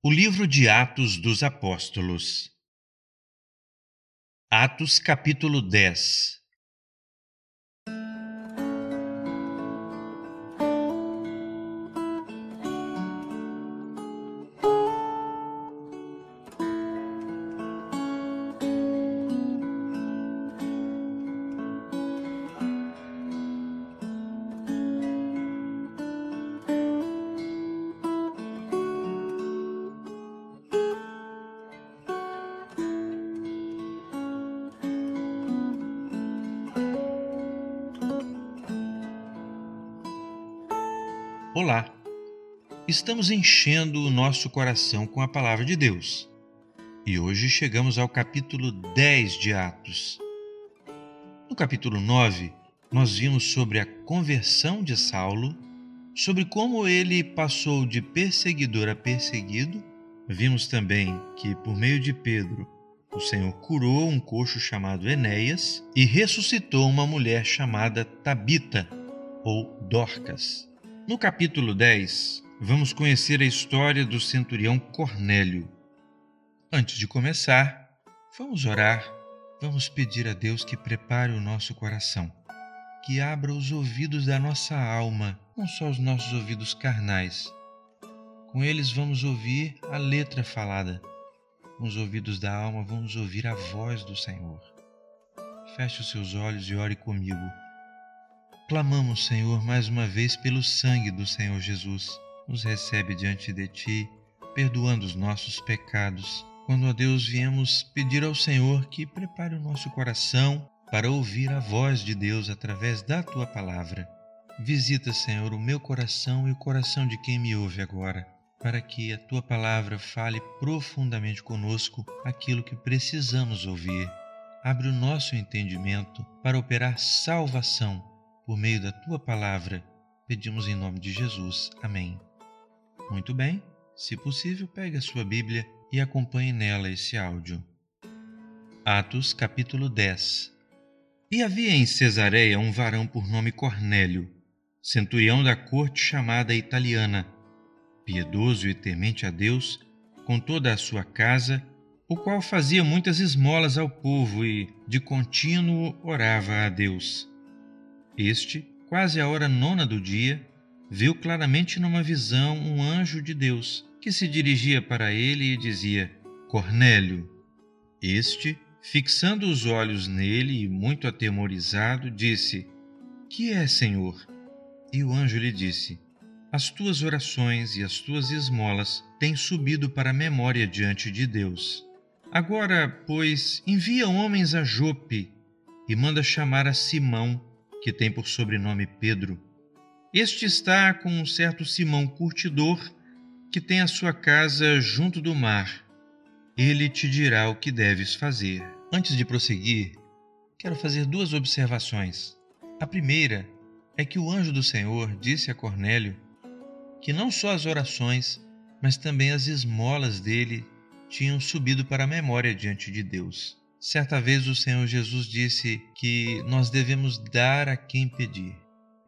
O livro de Atos dos Apóstolos. Atos capítulo 10 Olá! Estamos enchendo o nosso coração com a palavra de Deus e hoje chegamos ao capítulo 10 de Atos. No capítulo 9, nós vimos sobre a conversão de Saulo, sobre como ele passou de perseguidor a perseguido. Vimos também que, por meio de Pedro, o Senhor curou um coxo chamado Enéas e ressuscitou uma mulher chamada Tabita ou Dorcas. No capítulo 10, vamos conhecer a história do centurião Cornélio. Antes de começar, vamos orar, vamos pedir a Deus que prepare o nosso coração, que abra os ouvidos da nossa alma, não só os nossos ouvidos carnais. Com eles vamos ouvir a letra falada. Com os ouvidos da alma vamos ouvir a voz do Senhor. Feche os seus olhos e ore comigo. Clamamos, Senhor, mais uma vez pelo sangue do Senhor Jesus. Nos recebe diante de Ti, perdoando os nossos pecados. Quando, a Deus, viemos pedir ao Senhor que prepare o nosso coração para ouvir a voz de Deus através da Tua palavra. Visita, Senhor, o meu coração e o coração de quem me ouve agora, para que a Tua palavra fale profundamente conosco aquilo que precisamos ouvir. Abre o nosso entendimento para operar salvação por meio da tua palavra, pedimos em nome de Jesus. Amém. Muito bem, se possível, pegue a sua Bíblia e acompanhe nela esse áudio. Atos, capítulo 10 E havia em Cesareia um varão por nome Cornélio, centurião da corte chamada italiana, piedoso e temente a Deus, com toda a sua casa, o qual fazia muitas esmolas ao povo e, de contínuo, orava a Deus. Este, quase a hora nona do dia, viu claramente numa visão um anjo de Deus que se dirigia para ele e dizia: Cornélio. Este, fixando os olhos nele e muito atemorizado, disse: Que é, Senhor? E o anjo lhe disse: As tuas orações e as tuas esmolas têm subido para a memória diante de Deus. Agora, pois, envia homens a Jope e manda chamar a Simão que tem por sobrenome Pedro. Este está com um certo Simão curtidor, que tem a sua casa junto do mar. Ele te dirá o que deves fazer. Antes de prosseguir, quero fazer duas observações. A primeira é que o anjo do Senhor disse a Cornélio que não só as orações, mas também as esmolas dele tinham subido para a memória diante de Deus. Certa vez o Senhor Jesus disse que nós devemos dar a quem pedir.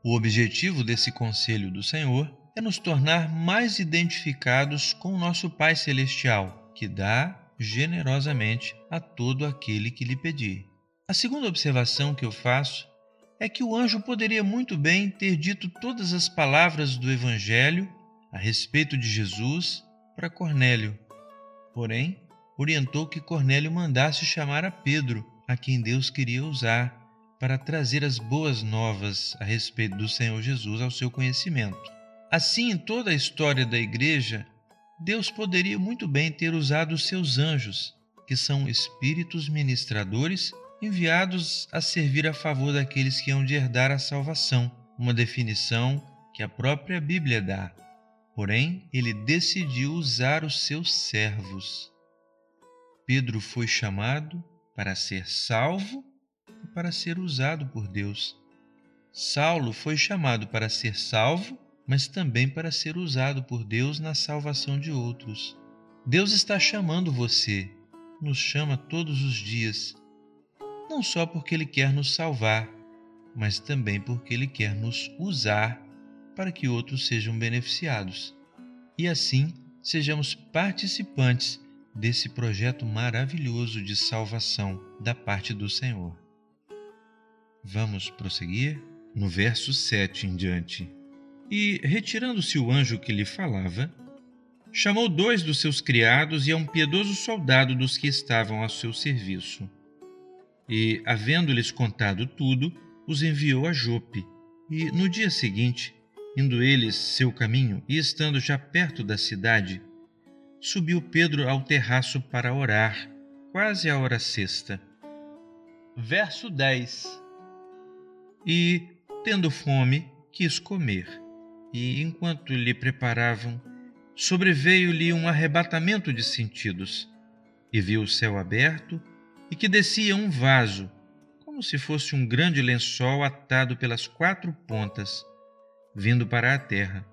O objetivo desse conselho do Senhor é nos tornar mais identificados com o nosso Pai Celestial, que dá generosamente a todo aquele que lhe pedir. A segunda observação que eu faço é que o anjo poderia muito bem ter dito todas as palavras do Evangelho a respeito de Jesus para Cornélio. Porém, orientou que Cornélio mandasse chamar a Pedro, a quem Deus queria usar para trazer as boas novas a respeito do Senhor Jesus ao seu conhecimento. Assim, em toda a história da igreja, Deus poderia muito bem ter usado os seus anjos, que são espíritos ministradores enviados a servir a favor daqueles que hão de herdar a salvação, uma definição que a própria Bíblia dá. Porém, ele decidiu usar os seus servos. Pedro foi chamado para ser salvo e para ser usado por Deus. Saulo foi chamado para ser salvo, mas também para ser usado por Deus na salvação de outros. Deus está chamando você, nos chama todos os dias, não só porque Ele quer nos salvar, mas também porque Ele quer nos usar para que outros sejam beneficiados. E assim, sejamos participantes desse projeto maravilhoso de salvação da parte do Senhor. Vamos prosseguir? No verso 7 em diante. E, retirando-se o anjo que lhe falava, chamou dois dos seus criados e a um piedoso soldado dos que estavam a seu serviço. E, havendo-lhes contado tudo, os enviou a Jope. E, no dia seguinte, indo eles seu caminho e estando já perto da cidade, subiu Pedro ao terraço para orar, quase a hora sexta. Verso 10 E, tendo fome, quis comer e, enquanto lhe preparavam, sobreveio-lhe um arrebatamento de sentidos, e viu o céu aberto e que descia um vaso, como se fosse um grande lençol atado pelas quatro pontas, vindo para a terra,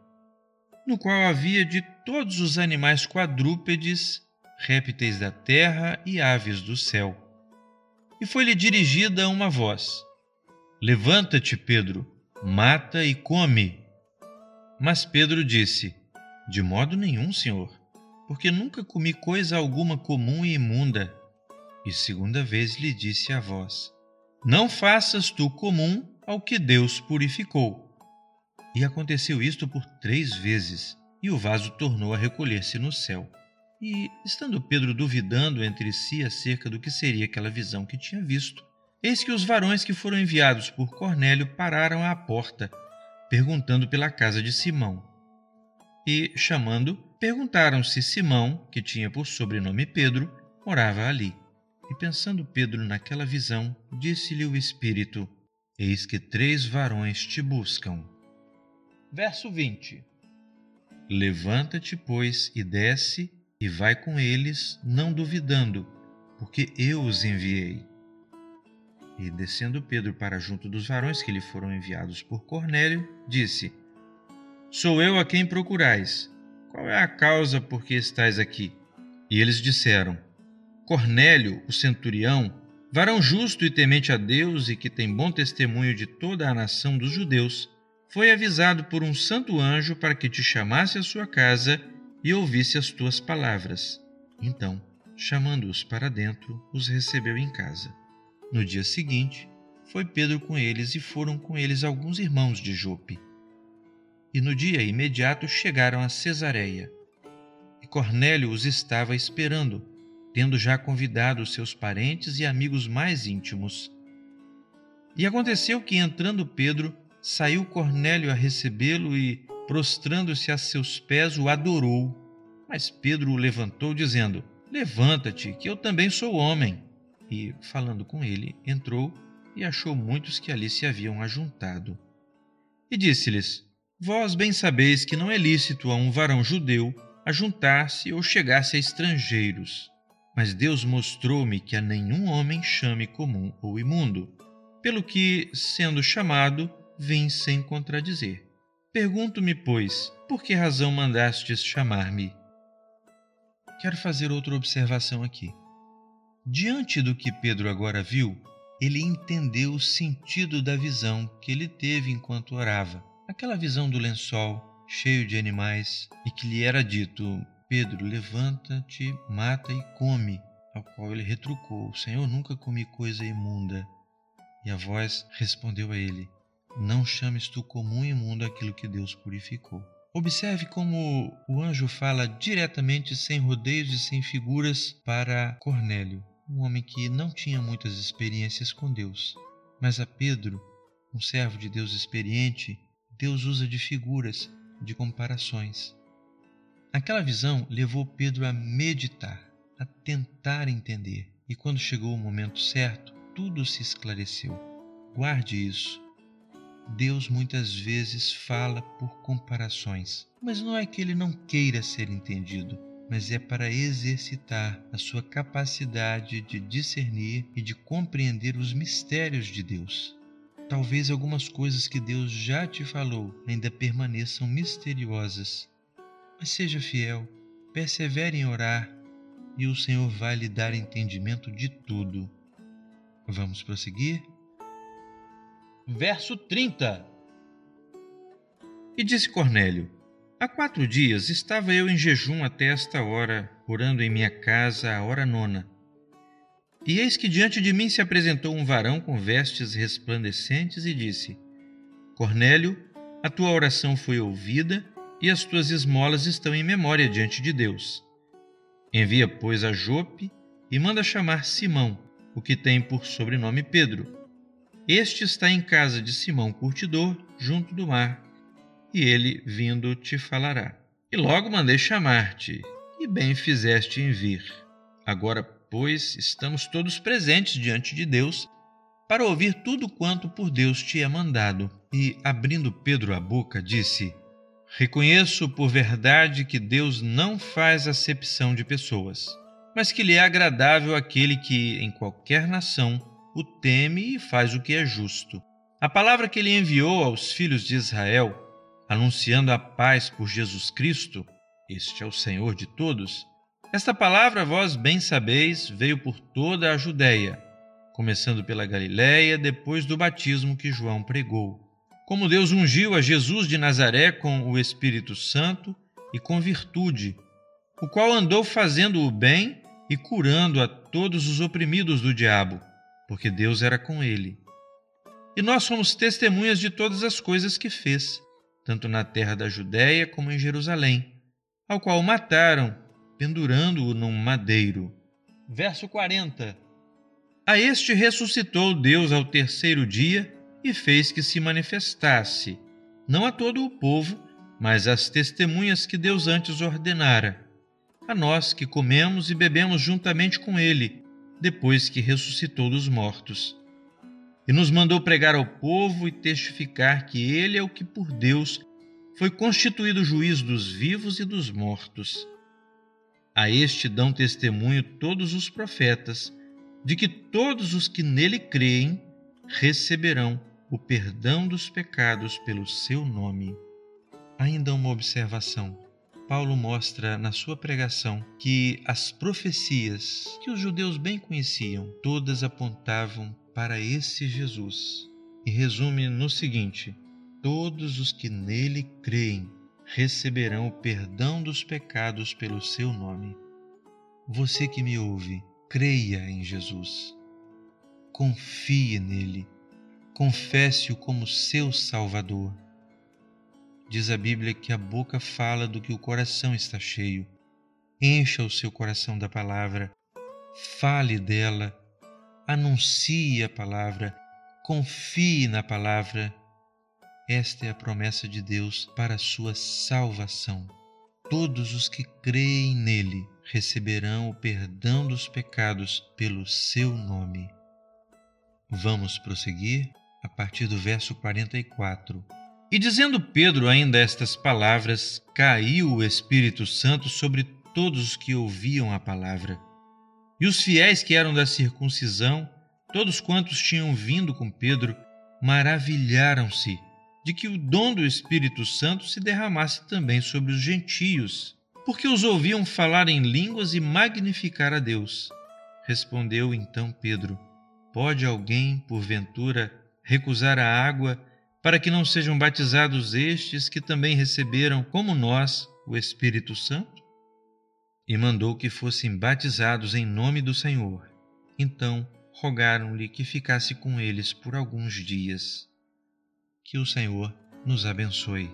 no qual havia de todos os animais quadrúpedes, répteis da terra e aves do céu. E foi-lhe dirigida uma voz: Levanta-te, Pedro, mata e come. Mas Pedro disse: De modo nenhum, senhor, porque nunca comi coisa alguma comum e imunda. E segunda vez lhe disse a voz: Não faças tu comum ao que Deus purificou. E aconteceu isto por três vezes, e o vaso tornou a recolher-se no céu. E, estando Pedro duvidando entre si acerca do que seria aquela visão que tinha visto, eis que os varões que foram enviados por Cornélio pararam à porta perguntando pela casa de Simão. E, chamando, perguntaram se Simão, que tinha por sobrenome Pedro, morava ali. E pensando Pedro naquela visão, disse-lhe o Espírito: Eis que três varões te buscam. Verso 20: Levanta-te, pois, e desce, e vai com eles, não duvidando, porque eu os enviei. E descendo Pedro para junto dos varões que lhe foram enviados por Cornélio, disse: Sou eu a quem procurais. Qual é a causa por que estais aqui? E eles disseram: Cornélio, o centurião, varão justo e temente a Deus e que tem bom testemunho de toda a nação dos judeus, foi avisado por um santo anjo para que te chamasse à sua casa e ouvisse as tuas palavras. Então, chamando-os para dentro, os recebeu em casa. No dia seguinte, foi Pedro com eles e foram com eles alguns irmãos de Jope. E no dia imediato chegaram a Cesareia. E Cornélio os estava esperando, tendo já convidado seus parentes e amigos mais íntimos. E aconteceu que, entrando Pedro, saiu Cornélio a recebê-lo e, prostrando-se a seus pés, o adorou. Mas Pedro o levantou, dizendo: Levanta-te, que eu também sou homem e, falando com ele, entrou e achou muitos que ali se haviam ajuntado. E disse-lhes: Vós bem sabeis que não é lícito a um varão judeu ajuntar-se ou chegar-se a estrangeiros. Mas Deus mostrou-me que a nenhum homem chame comum ou imundo. Pelo que, sendo chamado, vim sem contradizer. Pergunto-me, pois, por que razão mandastes chamar-me? Quero fazer outra observação aqui. Diante do que Pedro agora viu, ele entendeu o sentido da visão que ele teve enquanto orava. Aquela visão do lençol cheio de animais e que lhe era dito: Pedro, levanta-te, mata e come. Ao qual ele retrucou: Senhor, nunca comi coisa imunda. E a voz respondeu a ele: Não chames tu comum e imundo aquilo que Deus purificou. Observe como o anjo fala diretamente, sem rodeios e sem figuras, para Cornélio um homem que não tinha muitas experiências com Deus. Mas a Pedro, um servo de Deus experiente, Deus usa de figuras, de comparações. Aquela visão levou Pedro a meditar, a tentar entender, e quando chegou o momento certo, tudo se esclareceu. Guarde isso. Deus muitas vezes fala por comparações, mas não é que ele não queira ser entendido mas é para exercitar a sua capacidade de discernir e de compreender os mistérios de Deus. Talvez algumas coisas que Deus já te falou ainda permaneçam misteriosas, mas seja fiel, persevere em orar e o Senhor vai lhe dar entendimento de tudo. Vamos prosseguir? Verso 30 E disse Cornélio: Há quatro dias estava eu em jejum até esta hora, orando em minha casa a hora nona. E eis que diante de mim se apresentou um varão com vestes resplandecentes e disse: Cornélio, a tua oração foi ouvida e as tuas esmolas estão em memória diante de Deus. Envia, pois, a Jope e manda chamar Simão, o que tem por sobrenome Pedro. Este está em casa de Simão Curtidor, junto do mar e ele, vindo, te falará. E logo mandei chamar-te, e bem fizeste em vir. Agora, pois, estamos todos presentes diante de Deus para ouvir tudo quanto por Deus te é mandado. E, abrindo Pedro a boca, disse: Reconheço por verdade que Deus não faz acepção de pessoas, mas que lhe é agradável aquele que, em qualquer nação, o teme e faz o que é justo. A palavra que ele enviou aos filhos de Israel anunciando a paz por Jesus Cristo, este é o Senhor de todos, esta palavra, vós bem sabeis, veio por toda a Judéia, começando pela Galiléia, depois do batismo que João pregou. Como Deus ungiu a Jesus de Nazaré com o Espírito Santo e com virtude, o qual andou fazendo o bem e curando a todos os oprimidos do diabo, porque Deus era com ele. E nós somos testemunhas de todas as coisas que fez tanto na terra da Judéia como em Jerusalém, ao qual mataram, pendurando-o num madeiro. Verso 40. A este ressuscitou Deus ao terceiro dia e fez que se manifestasse, não a todo o povo, mas às testemunhas que Deus antes ordenara, a nós que comemos e bebemos juntamente com ele, depois que ressuscitou dos mortos e nos mandou pregar ao povo e testificar que ele é o que por Deus foi constituído juiz dos vivos e dos mortos. A este dão testemunho todos os profetas, de que todos os que nele creem receberão o perdão dos pecados pelo seu nome. Ainda uma observação. Paulo mostra na sua pregação que as profecias que os judeus bem conheciam, todas apontavam para esse Jesus e resume no seguinte: Todos os que nele creem receberão o perdão dos pecados pelo seu nome. Você que me ouve, creia em Jesus. Confie nele. Confesse-o como seu Salvador. Diz a Bíblia que a boca fala do que o coração está cheio. Encha o seu coração da palavra, fale dela anuncie a palavra, confie na palavra. Esta é a promessa de Deus para a sua salvação. Todos os que creem nele receberão o perdão dos pecados pelo seu nome. Vamos prosseguir a partir do verso 44. E dizendo Pedro ainda estas palavras, caiu o Espírito Santo sobre todos os que ouviam a palavra. E os fiéis que eram da circuncisão, todos quantos tinham vindo com Pedro, maravilharam-se de que o dom do Espírito Santo se derramasse também sobre os gentios, porque os ouviam falar em línguas e magnificar a Deus. Respondeu então Pedro: Pode alguém, porventura, recusar a água para que não sejam batizados estes que também receberam, como nós, o Espírito Santo? e mandou que fossem batizados em nome do Senhor. Então rogaram-lhe que ficasse com eles por alguns dias. Que o Senhor nos abençoe.